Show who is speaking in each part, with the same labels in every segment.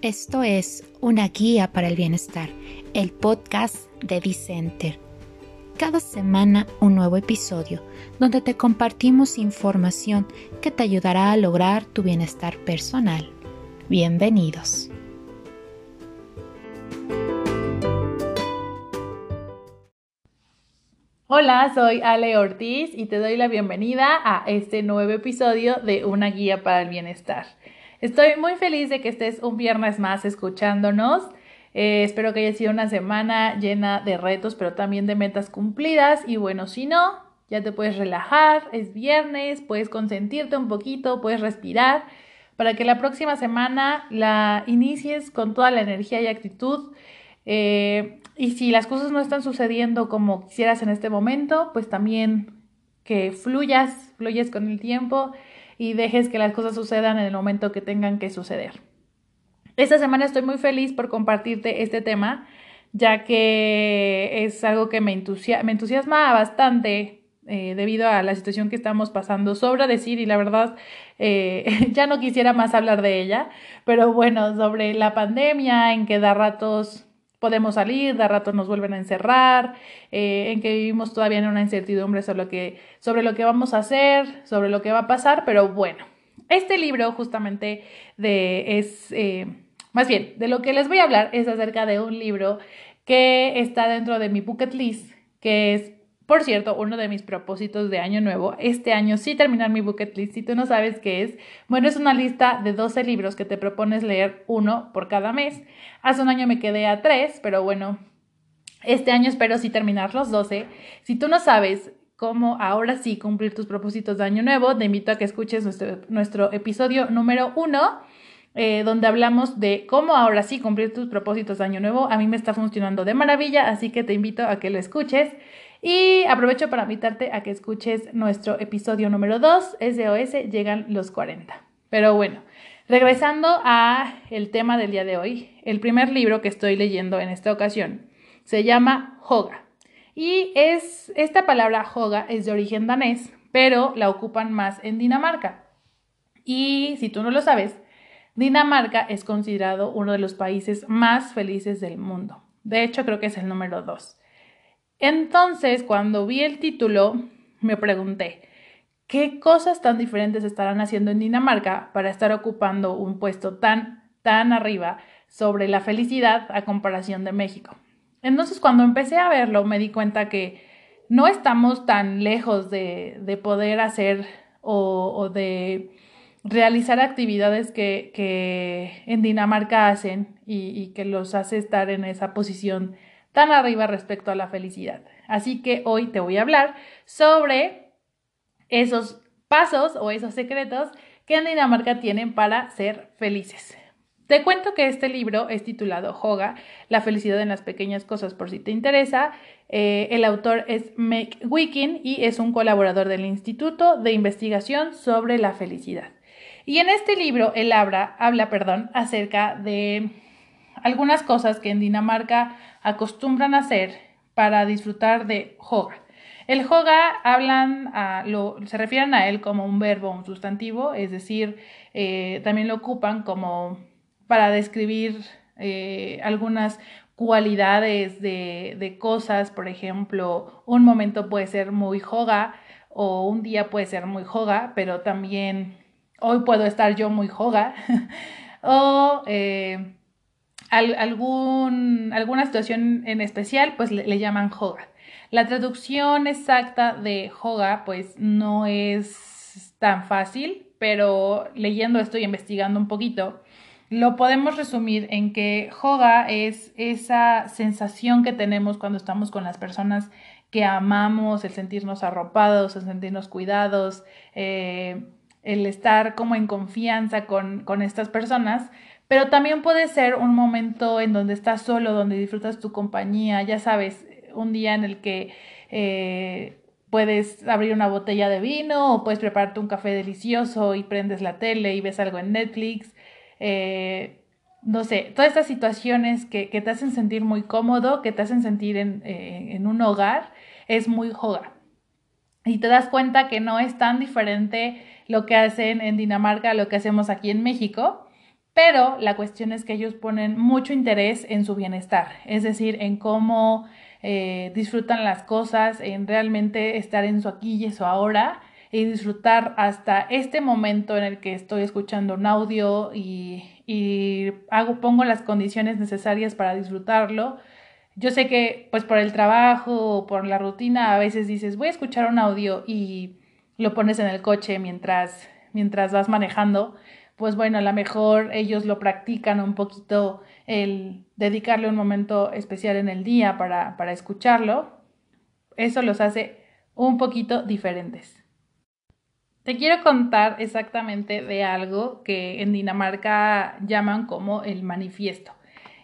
Speaker 1: Esto es Una Guía para el Bienestar, el podcast de Dicenter. Cada semana un nuevo episodio donde te compartimos información que te ayudará a lograr tu bienestar personal. Bienvenidos.
Speaker 2: Hola, soy Ale Ortiz y te doy la bienvenida a este nuevo episodio de Una Guía para el Bienestar. Estoy muy feliz de que estés un viernes más escuchándonos. Eh, espero que haya sido una semana llena de retos, pero también de metas cumplidas. Y bueno, si no, ya te puedes relajar, es viernes, puedes consentirte un poquito, puedes respirar para que la próxima semana la inicies con toda la energía y actitud. Eh, y si las cosas no están sucediendo como quisieras en este momento, pues también que fluyas, fluyes con el tiempo y dejes que las cosas sucedan en el momento que tengan que suceder. Esta semana estoy muy feliz por compartirte este tema, ya que es algo que me, entusiasma bastante eh, debido a la situación que estamos pasando. Sobra decir, y la verdad, eh, ya no quisiera más hablar de ella, pero bueno, sobre la pandemia, en que da ratos podemos salir, de rato nos vuelven a encerrar, eh, en que vivimos todavía en una incertidumbre sobre lo, que, sobre lo que vamos a hacer, sobre lo que va a pasar, pero bueno, este libro justamente de, es, eh, más bien, de lo que les voy a hablar es acerca de un libro que está dentro de mi bucket list, que es por cierto, uno de mis propósitos de año nuevo, este año sí terminar mi bucket list, si tú no sabes qué es, bueno, es una lista de 12 libros que te propones leer uno por cada mes. Hace un año me quedé a tres, pero bueno, este año espero sí terminar los 12. Si tú no sabes cómo ahora sí cumplir tus propósitos de año nuevo, te invito a que escuches nuestro, episodio número uno. Eh, donde hablamos de cómo ahora sí cumplir tus propósitos de año nuevo. A mí me está funcionando de maravilla, así que te invito a que lo escuches. Y aprovecho para invitarte a que escuches nuestro episodio número 2, SOS, llegan los 40. Pero bueno, regresando a el tema del día de hoy, el primer libro que estoy leyendo en esta ocasión se llama Hoga. Y es esta palabra Hoga es de origen danés, pero la ocupan más en Dinamarca. Y si tú no lo sabes, Dinamarca es considerado uno de los países más felices del mundo. De hecho, creo que es el número 2. Entonces, cuando vi el título, me pregunté, ¿qué cosas tan diferentes estarán haciendo en Dinamarca para estar ocupando un puesto tan, tan arriba sobre la felicidad a comparación de México? Entonces, cuando empecé a verlo, me di cuenta que no estamos tan lejos de, poder hacer o, de realizar actividades que, en Dinamarca hacen y, y que los hace estar en esa posición tan arriba respecto a la felicidad. Así que hoy te voy a hablar sobre esos pasos o esos secretos que en Dinamarca tienen para ser felices. Te cuento que este libro es titulado Hoga, la felicidad en las pequeñas cosas por si te interesa. Eh, el autor es Meg Wikin y es un colaborador del Instituto de Investigación sobre la Felicidad. Y en este libro él habla, habla perdón, acerca de algunas cosas que en Dinamarca acostumbran hacer para disfrutar de hoga. El hoga hablan se refieren a él como un verbo, un sustantivo, es decir, eh, también lo ocupan como para describir eh, algunas cualidades de, de, cosas, por ejemplo, un momento puede ser muy hoga o un día puede ser muy hoga, pero también hoy puedo estar yo muy hoga o eh, algún, alguna situación en especial, pues le, llaman hoga. La traducción exacta de hoga, pues no es tan fácil, pero leyendo esto y investigando un poquito, lo podemos resumir en que hoga es esa sensación que tenemos cuando estamos con las personas que amamos, el sentirnos arropados, el sentirnos cuidados, eh, el estar como en confianza con, con estas personas, pero también puede ser un momento en donde estás solo, donde disfrutas tu compañía, ya sabes, un día en el que eh, puedes abrir una botella de vino o puedes prepararte un café delicioso y prendes la tele y ves algo en Netflix. Eh, no sé, todas estas situaciones que, que, te hacen sentir muy cómodo, que te hacen sentir en, eh, en un hogar, es muy hogar. Y te das cuenta que no es tan diferente lo que hacen en Dinamarca a lo que hacemos aquí en México pero la cuestión es que ellos ponen mucho interés en su bienestar, es decir, en cómo eh, disfrutan las cosas, en realmente estar en su aquí y su ahora y disfrutar hasta este momento en el que estoy escuchando un audio y, y hago, pongo las condiciones necesarias para disfrutarlo. Yo sé que pues por el trabajo o por la rutina a veces dices voy a escuchar un audio y lo pones en el coche mientras, mientras vas manejando, pues bueno, a lo mejor ellos lo practican un poquito el dedicarle un momento especial en el día para, para escucharlo. Eso los hace un poquito diferentes. Te quiero contar exactamente de algo que en Dinamarca llaman como el manifiesto.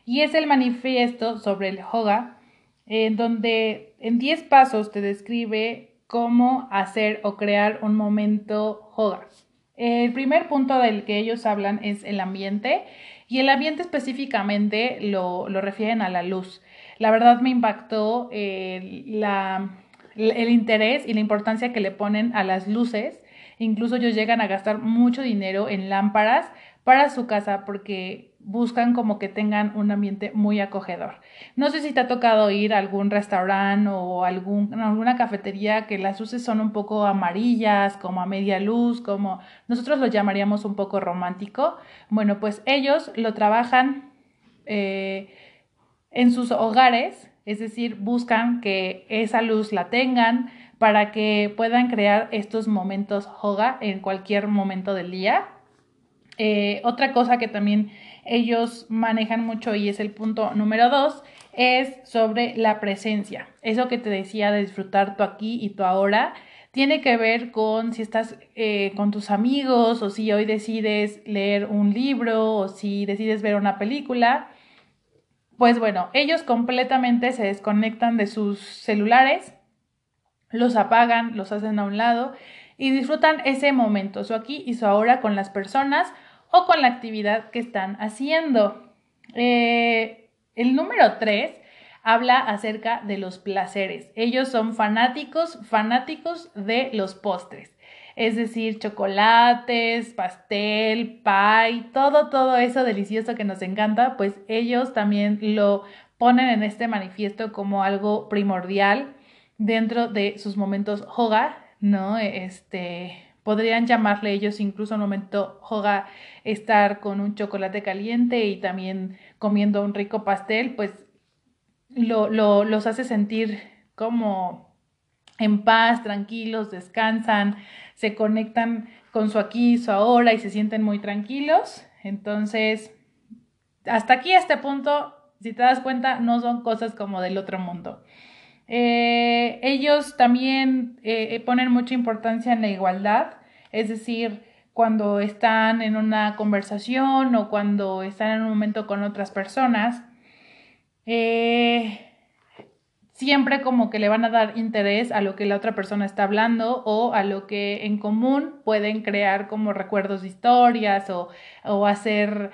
Speaker 2: Y es el manifiesto sobre el yoga, en donde en 10 pasos te describe cómo hacer o crear un momento yoga. El primer punto del que ellos hablan es el ambiente y el ambiente específicamente lo, refieren a la luz. La verdad me impactó eh, el interés y la importancia que le ponen a las luces. Incluso ellos llegan a gastar mucho dinero en lámparas para su casa porque buscan como que tengan un ambiente muy acogedor. No sé si te ha tocado ir a algún restaurante o alguna cafetería que las luces son un poco amarillas, como a media luz, como nosotros lo llamaríamos un poco romántico. Bueno, pues ellos lo trabajan eh, en sus hogares, es decir, buscan que esa luz la tengan para que puedan crear estos momentos hoga en cualquier momento del día. Eh, otra cosa que también ellos manejan mucho y es el punto número dos, es sobre la presencia. Eso que te decía de disfrutar tu aquí y tu ahora tiene que ver con si estás eh, con tus amigos o si hoy decides leer un libro o si decides ver una película. Pues bueno, ellos completamente se desconectan de sus celulares, los apagan, los hacen a un lado y disfrutan ese momento, su aquí y su ahora con las personas o con la actividad que están haciendo. Eh, el número 3 habla acerca de los placeres. Ellos son fanáticos, fanáticos de los postres. Es decir, chocolates, pastel, pie, todo, todo eso delicioso que nos encanta, pues ellos también lo ponen en este manifiesto como algo primordial dentro de sus momentos hogar, ¿no? Este, podrían llamarle ellos incluso un momento hoga estar con un chocolate caliente y también comiendo un rico pastel, pues lo, lo, los hace sentir como en paz, tranquilos, descansan, se conectan con su aquí, su ahora y se sienten muy tranquilos. Entonces, hasta aquí, a este punto, si te das cuenta, no son cosas como del otro mundo. Eh, ellos también eh, ponen mucha importancia en la igualdad, es decir, cuando están en una conversación o cuando están en un momento con otras personas, eh, siempre como que le van a dar interés a lo que la otra persona está hablando o a lo que en común pueden crear como recuerdos de historias o, o hacer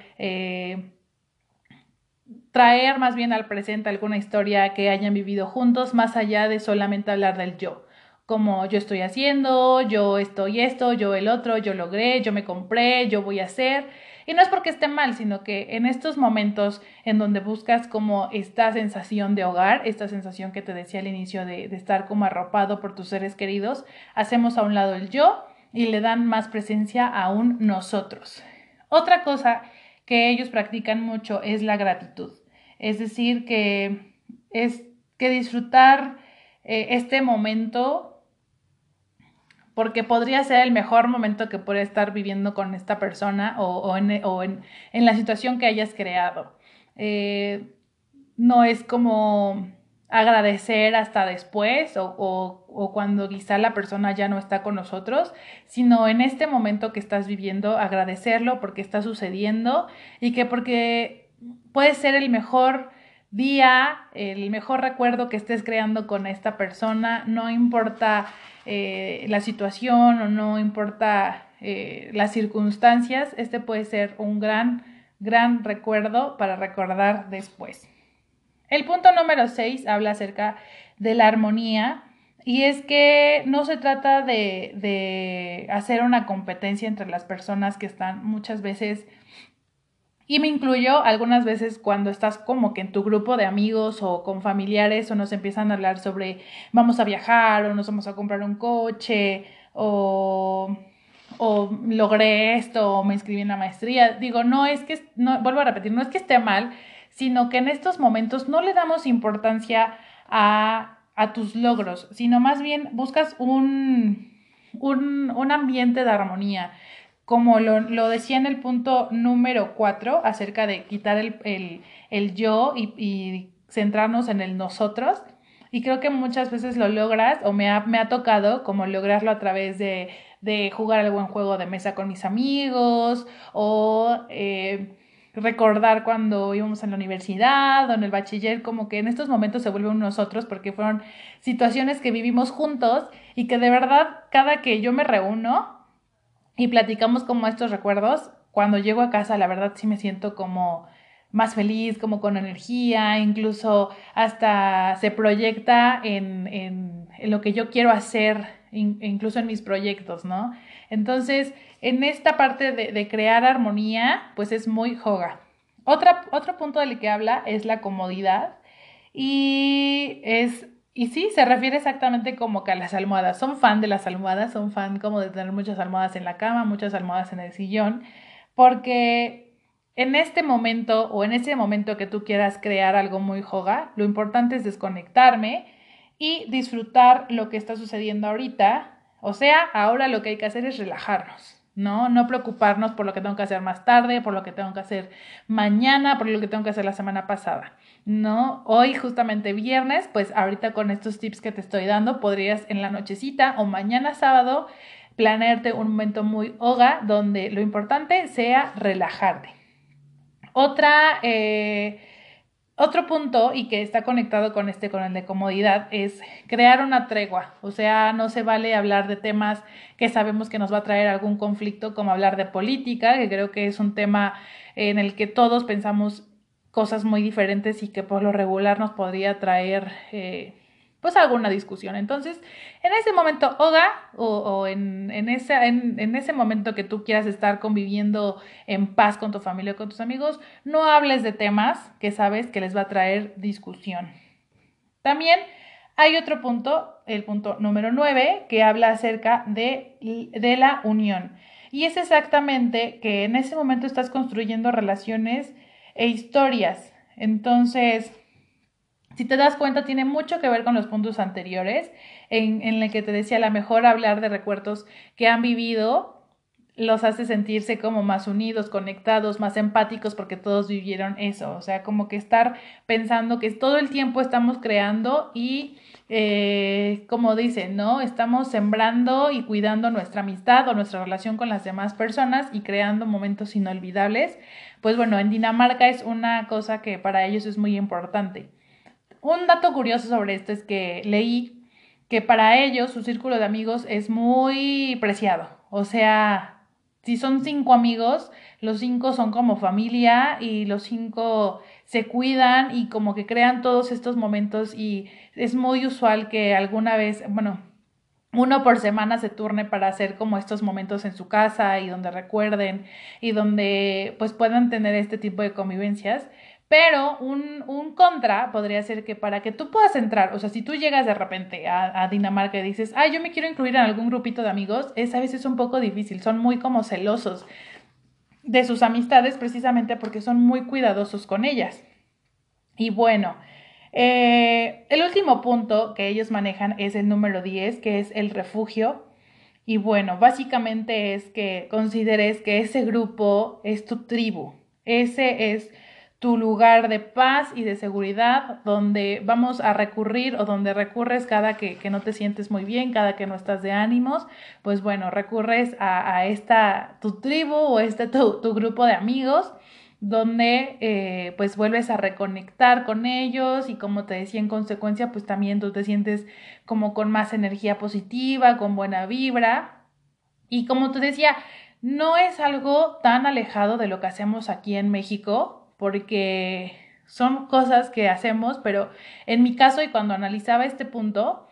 Speaker 2: traer más bien al presente alguna historia que hayan vivido juntos, más allá de solamente hablar del yo. Como yo estoy haciendo, yo estoy esto, yo el otro, yo logré, yo me compré, yo voy a hacer. Y no es porque esté mal, sino que en estos momentos en donde buscas como esta sensación de hogar, esta sensación que te decía al inicio de, de estar como arropado por tus seres queridos, hacemos a un lado el yo y le dan más presencia a un nosotros. Otra cosa que ellos practican mucho es la gratitud. Es decir, que es que disfrutar eh, este momento porque podría ser el mejor momento que puede estar viviendo con esta persona o, en, la situación que hayas creado. Eh, no es como agradecer hasta después o, o, cuando quizá la persona ya no está con nosotros, sino en este momento que estás viviendo, agradecerlo porque está sucediendo y que porque puede ser el mejor día, el mejor recuerdo que estés creando con esta persona, no importa eh, la situación o no importa eh, las circunstancias, este puede ser un gran, gran recuerdo para recordar después. El punto número 6 habla acerca de la armonía y es que no se trata de, de hacer una competencia entre las personas que están muchas veces Y me incluyo algunas veces cuando estás como que en tu grupo de amigos o con familiares o nos empiezan a hablar sobre vamos a viajar o nos vamos a comprar un coche o, o logré esto o me inscribí en la maestría. Digo, no es que, no, vuelvo a repetir, no es que esté mal, sino que en estos momentos no le damos importancia a, a tus logros, sino más bien buscas un, un, un ambiente de armonía como lo, decía en el punto número cuatro, acerca de quitar el, yo y, centrarnos en el nosotros. Y creo que muchas veces lo logras, o me ha, me ha tocado como lograrlo a través de, jugar algún juego de mesa con mis amigos, o eh, recordar cuando íbamos en la universidad o en el bachiller, como que en estos momentos se vuelve un nosotros porque fueron situaciones que vivimos juntos y que de verdad cada que yo me reúno, y platicamos como estos recuerdos. Cuando llego a casa, la verdad sí me siento como más feliz, como con energía, incluso hasta se proyecta en, en, lo que yo quiero hacer, incluso en mis proyectos, ¿no? Entonces, en esta parte de, crear armonía, pues es muy joga. Otra, otro punto del que habla es la comodidad y es y sí, se refiere exactamente como que a las almohadas. Son fan de las almohadas, son fan como de tener muchas almohadas en la cama, muchas almohadas en el sillón, porque en este momento o en ese momento que tú quieras crear algo muy joga, lo importante es desconectarme y disfrutar lo que está sucediendo ahorita. O sea, ahora lo que hay que hacer es relajarnos. ¿No? No preocuparnos por lo que tengo que hacer más tarde, por lo que tengo que hacer mañana, por lo que tengo que hacer la semana pasada, ¿no? Hoy justamente viernes, pues ahorita con estos tips que te estoy dando, podrías en la nochecita o mañana sábado planearte un momento muy hoga donde lo importante sea relajarte. Otra eh, otro punto, y que está conectado con este, con el de comodidad, es crear una tregua. O sea, no se vale hablar de temas que sabemos que nos va a traer algún conflicto, como hablar de política, que creo que es un tema en el que todos pensamos cosas muy diferentes y que por lo regular nos podría traer eh, pues alguna discusión. Entonces, en ese momento, Oga, o, en, en, ese, en, ese momento que tú quieras estar conviviendo en paz con tu familia o con tus amigos, no hables de temas que sabes que les va a traer discusión. También hay otro punto, el punto número 9, que habla acerca de, de la unión. Y es exactamente que en ese momento estás construyendo relaciones e historias. Entonces, si te das cuenta, tiene mucho que ver con los puntos anteriores, en, el que te decía, a lo mejor hablar de recuerdos que han vivido los hace sentirse como más unidos, conectados, más empáticos, porque todos vivieron eso. O sea, como que estar pensando que todo el tiempo estamos creando y, eh, como dicen, ¿no? Estamos sembrando y cuidando nuestra amistad o nuestra relación con las demás personas y creando momentos inolvidables. Pues bueno, en Dinamarca es una cosa que para ellos es muy importante. Un dato curioso sobre esto es que leí que para ellos su círculo de amigos es muy preciado. O sea, si son cinco amigos, los cinco son como familia y los cinco se cuidan y como que crean todos estos momentos y es muy usual que alguna vez, bueno, uno por semana se turne para hacer como estos momentos en su casa y donde recuerden y donde pues puedan tener este tipo de convivencias. Pero un, un, contra podría ser que para que tú puedas entrar, o sea, si tú llegas de repente a, Dinamarca y dices, ah, yo me quiero incluir en algún grupito de amigos, es a veces un poco difícil, son muy como celosos de sus amistades precisamente porque son muy cuidadosos con ellas. Y bueno, eh, el último punto que ellos manejan es el número 10, que es el refugio. Y bueno, básicamente es que consideres que ese grupo es tu tribu, ese es tu lugar de paz y de seguridad, donde vamos a recurrir o donde recurres cada que, no te sientes muy bien, cada que no estás de ánimos, pues bueno, recurres a, esta, tu tribu o este tu, tu grupo de amigos donde eh, pues vuelves a reconectar con ellos y como te decía en consecuencia pues también tú te sientes como con más energía positiva, con buena vibra. Y como te decía, no es algo tan alejado de lo que hacemos aquí en México, porque son cosas que hacemos, pero en mi caso y cuando analizaba este punto,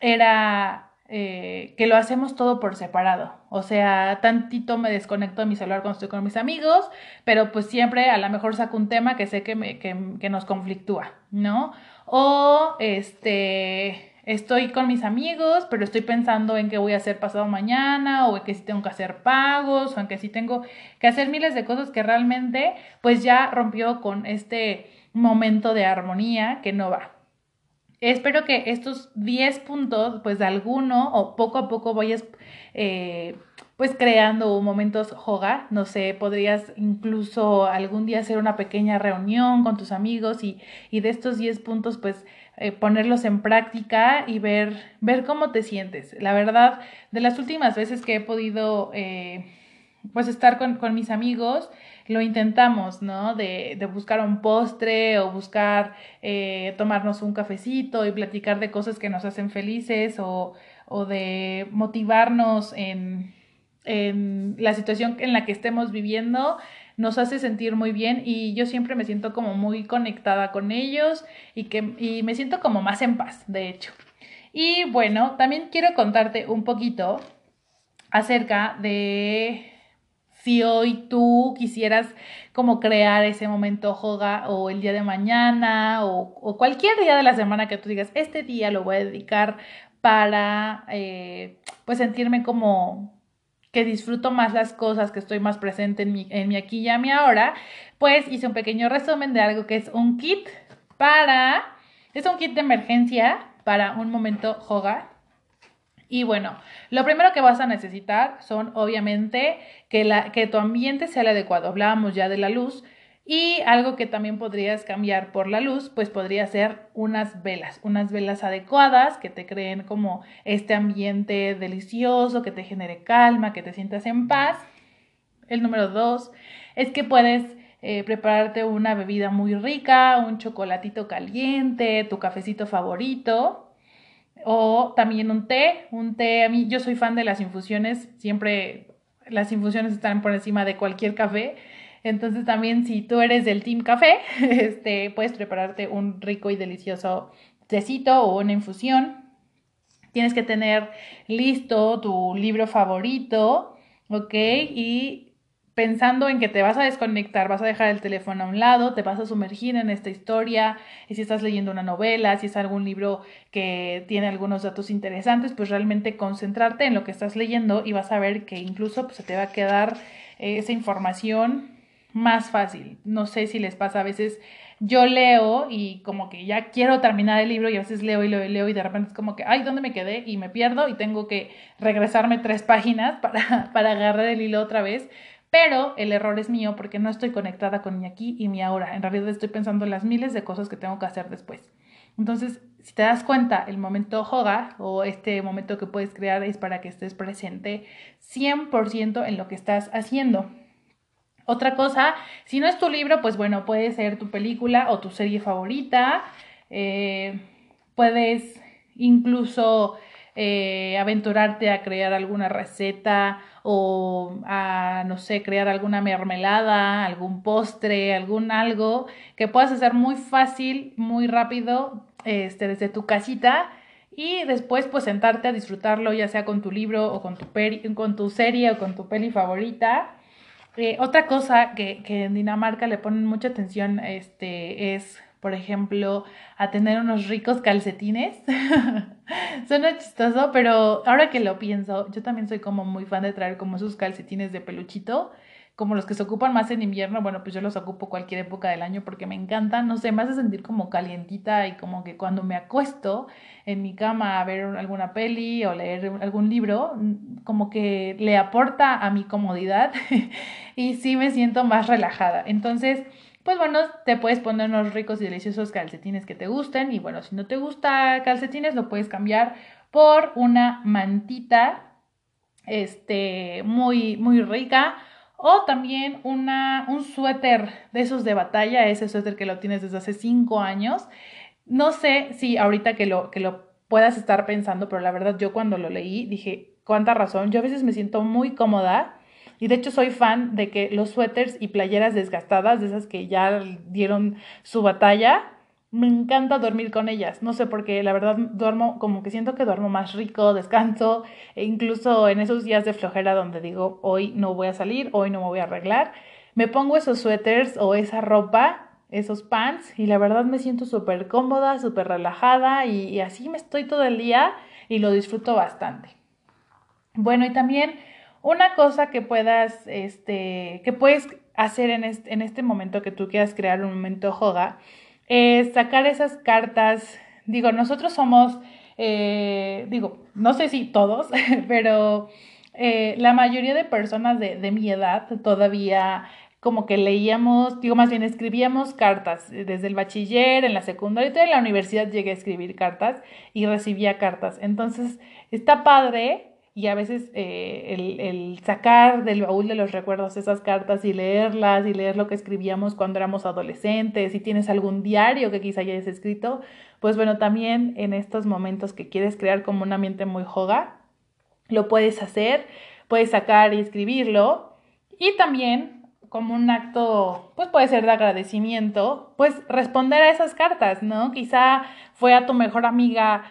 Speaker 2: era eh, que lo hacemos todo por separado. O sea, tantito me desconecto de mi celular cuando estoy con mis amigos, pero pues siempre a lo mejor saco un tema que sé que, me, que, que nos conflictúa, ¿no? O este estoy con mis amigos, pero estoy pensando en qué voy a hacer pasado mañana, o en que si tengo que hacer pagos, o en que si tengo que hacer miles de cosas que realmente pues ya rompió con este momento de armonía que no va. Espero que estos 10 puntos, pues de alguno o poco a poco vayas pues creando momentos hogar. No sé, podrías incluso algún día hacer una pequeña reunión con tus amigos y, y de estos 10 puntos pues eh, ponerlos en práctica y ver, ver cómo te sientes. La verdad, de las últimas veces que he podido eh, pues estar con, con mis amigos, lo intentamos, ¿no? De, de buscar un postre o buscar eh, tomarnos un cafecito y platicar de cosas que nos hacen felices o, o de motivarnos en, en la situación en la que estemos viviendo nos hace sentir muy bien y yo siempre me siento como muy conectada con ellos y que y me siento como más en paz, de hecho. Y bueno, también quiero contarte un poquito acerca de si hoy tú quisieras como crear ese momento o el día de mañana o, cualquier día de la semana que tú digas, este día lo voy a dedicar para eh, pues sentirme como que disfruto más las cosas, que estoy más presente en mi, en mi aquí y a mi ahora, pues hice un pequeño resumen de algo que es un kit para, es un kit de emergencia para un momento joga y bueno, lo primero que vas a necesitar son obviamente que, la, que tu ambiente sea el adecuado. Hablábamos ya de la luz y algo que también podrías cambiar por la luz, pues podría ser unas velas, unas velas adecuadas que te creen como este ambiente delicioso, que te genere calma, que te sientas en paz. El número dos es que puedes eh, prepararte una bebida muy rica, un chocolatito caliente, tu cafecito favorito o también un té, un té, a mí yo soy fan de las infusiones, siempre las infusiones están por encima de cualquier café. Entonces también si tú eres del team café, este, puedes prepararte un rico y delicioso tecito o una infusión. Tienes que tener listo tu libro favorito, ¿ok? Y pensando en que te vas a desconectar, vas a dejar el teléfono a un lado, te vas a sumergir en esta historia, y si estás leyendo una novela, si es algún libro que tiene algunos datos interesantes, pues realmente concentrarte en lo que estás leyendo y vas a ver que incluso pues, se te va a quedar eh, esa información más fácil. No sé si les pasa a veces. Yo leo y como que ya quiero terminar el libro y a veces leo y leo y leo y de repente es como que, ay, ¿dónde me quedé? Y me pierdo y tengo que regresarme tres páginas para, para agarrar el hilo otra vez pero el error es mío porque no estoy conectada con mi aquí y mi ahora. En realidad estoy pensando en las miles de cosas que tengo que hacer después. Entonces, si te das cuenta, el momento hoga o este momento que puedes crear es para que estés presente 100% en lo que estás haciendo. Otra cosa, si no es tu libro, pues bueno, puede ser tu película o tu serie favorita. Eh, puedes incluso eh, aventurarte a crear alguna receta o a, no sé, crear alguna mermelada, algún postre, algún algo que puedas hacer muy fácil, muy rápido, este, desde tu casita y después pues sentarte a disfrutarlo ya sea con tu libro o con tu, con tu serie o con tu peli favorita. Eh, otra cosa que, que en Dinamarca le ponen mucha atención este, es por ejemplo, a tener unos ricos calcetines. Suena chistoso, pero ahora que lo pienso, yo también soy como muy fan de traer como esos calcetines de peluchito, como los que se ocupan más en invierno, bueno, pues yo los ocupo cualquier época del año porque me encantan, no sé, me hace sentir como calientita y como que cuando me acuesto en mi cama a ver alguna peli o leer algún libro, como que le aporta a mi comodidad y sí me siento más relajada. Entonces, pues bueno, te puedes poner unos ricos y deliciosos calcetines que te gusten y bueno, si no te gusta calcetines lo puedes cambiar por una mantita este muy muy rica o también una, un suéter de esos de batalla, ese suéter que lo tienes desde hace cinco años. No sé si ahorita que lo, que lo puedas estar pensando, pero la verdad yo cuando lo leí dije, cuánta razón, yo a veces me siento muy cómoda y de hecho soy fan de que los suéteres y playeras desgastadas, de esas que ya dieron su batalla, me encanta dormir con ellas. No sé por qué, la verdad duermo como que siento que duermo más rico, descanso, e incluso en esos días de flojera donde digo, hoy no voy a salir, hoy no me voy a arreglar, me pongo esos suéteres o esa ropa, esos pants, y la verdad me siento súper cómoda, súper relajada y, y así me estoy todo el día y lo disfruto bastante. Bueno, y también una cosa que puedas, este, que puedes hacer en este, en este momento que tú quieras crear un momento joga, es sacar esas cartas. Digo, nosotros somos, eh, digo, no sé si todos, pero eh, la mayoría de personas de, de mi edad todavía como que leíamos, digo más bien escribíamos cartas desde el bachiller, en la secundaria y en la universidad llegué a escribir cartas y recibía cartas. Entonces, está padre y a veces eh, el, el, sacar del baúl de los recuerdos esas cartas y leerlas y leer lo que escribíamos cuando éramos adolescentes, si tienes algún diario que quizá hayas escrito, pues bueno, también en estos momentos que quieres crear como un ambiente muy joga, lo puedes hacer, puedes sacar y escribirlo y también como un acto, pues puede ser de agradecimiento, pues responder a esas cartas, ¿no? Quizá fue a tu mejor amiga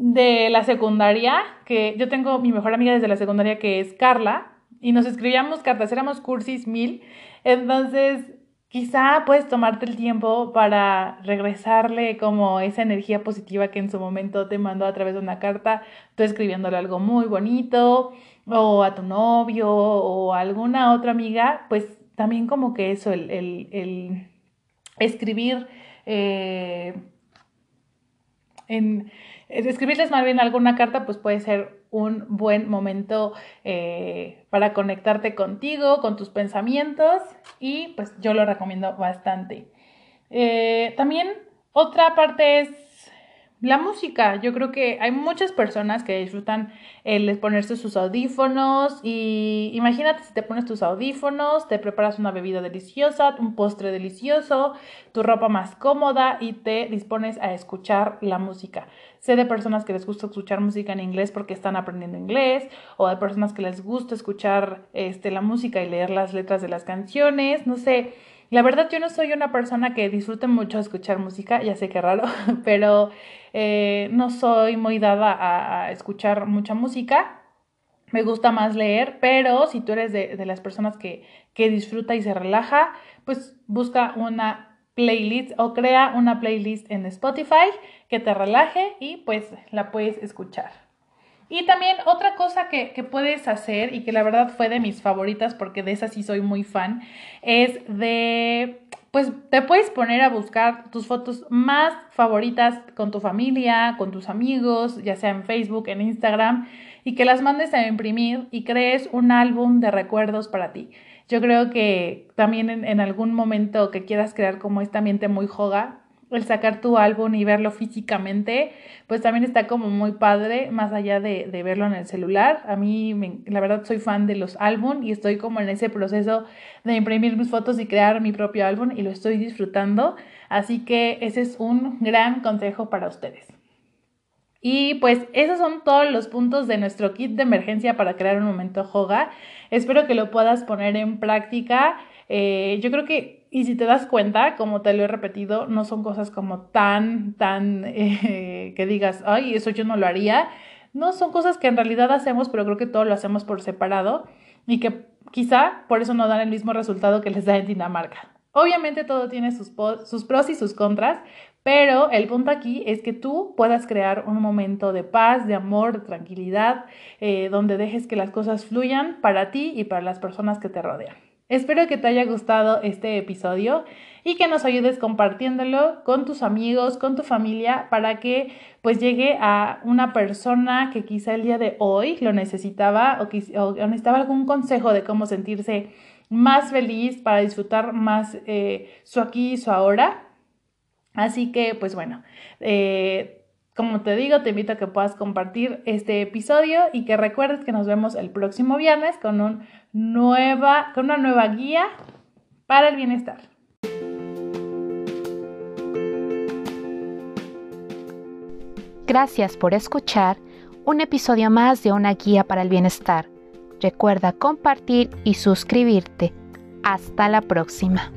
Speaker 2: de la secundaria, que yo tengo mi mejor amiga desde la secundaria que es Carla, y nos escribíamos cartas, éramos cursis mil, entonces quizá puedes tomarte el tiempo para regresarle como esa energía positiva que en su momento te mandó a través de una carta, tú escribiéndole algo muy bonito, o a tu novio, o a alguna otra amiga, pues también como que eso, el, el, el escribir eh, en escribirles más bien alguna carta, pues puede ser un buen momento eh, para conectarte contigo, con tus pensamientos y pues yo lo recomiendo bastante. Eh, también otra parte es la música, yo creo que hay muchas personas que disfrutan el ponerse sus audífonos y imagínate si te pones tus audífonos, te preparas una bebida deliciosa, un postre delicioso, tu ropa más cómoda y te dispones a escuchar la música. Sé de personas que les gusta escuchar música en inglés porque están aprendiendo inglés o de personas que les gusta escuchar este, la música y leer las letras de las canciones, no sé. La verdad yo no soy una persona que disfrute mucho escuchar música, ya sé que raro, pero eh, no soy muy dada a, escuchar mucha música. Me gusta más leer, pero si tú eres de, de las personas que, que disfruta y se relaja, pues busca una playlist o crea una playlist en Spotify que te relaje y pues la puedes escuchar. Y también otra cosa que, que, puedes hacer y que la verdad fue de mis favoritas porque de esa sí soy muy fan, es de, pues te puedes poner a buscar tus fotos más favoritas con tu familia, con tus amigos, ya sea en Facebook, en Instagram, y que las mandes a imprimir y crees un álbum de recuerdos para ti. Yo creo que también en, en algún momento que quieras crear como este ambiente muy joga, el sacar tu álbum y verlo físicamente, pues también está como muy padre, más allá de, de verlo en el celular. A mí, la verdad, soy fan de los álbum y estoy como en ese proceso de imprimir mis fotos y crear mi propio álbum y lo estoy disfrutando. Así que ese es un gran consejo para ustedes. Y pues esos son todos los puntos de nuestro kit de emergencia para crear un momento joga. Espero que lo puedas poner en práctica. Eh, yo creo que y si te das cuenta, como te lo he repetido, no son cosas como tan, tan, eh, que digas, ay, eso yo no lo haría. No, son cosas que en realidad hacemos, pero creo que todo lo hacemos por separado y que quizá por eso no dan el mismo resultado que les da en Dinamarca. Obviamente todo tiene sus, pros y sus contras, pero el punto aquí es que tú puedas crear un momento de paz, de amor, de tranquilidad, eh, donde dejes que las cosas fluyan para ti y para las personas que te rodean. Espero que te haya gustado este episodio y que nos ayudes compartiéndolo con tus amigos, con tu familia, para que pues llegue a una persona que quizá el día de hoy lo necesitaba o, necesitaba algún consejo de cómo sentirse más feliz para disfrutar más eh, su aquí y su ahora. Así que pues bueno, eh, como te digo, te invito a que puedas compartir este episodio y que recuerdes que nos vemos el próximo viernes con, nueva, con una nueva guía para el bienestar.
Speaker 1: Gracias por escuchar un episodio más de una guía para el bienestar. Recuerda compartir y suscribirte. Hasta la próxima.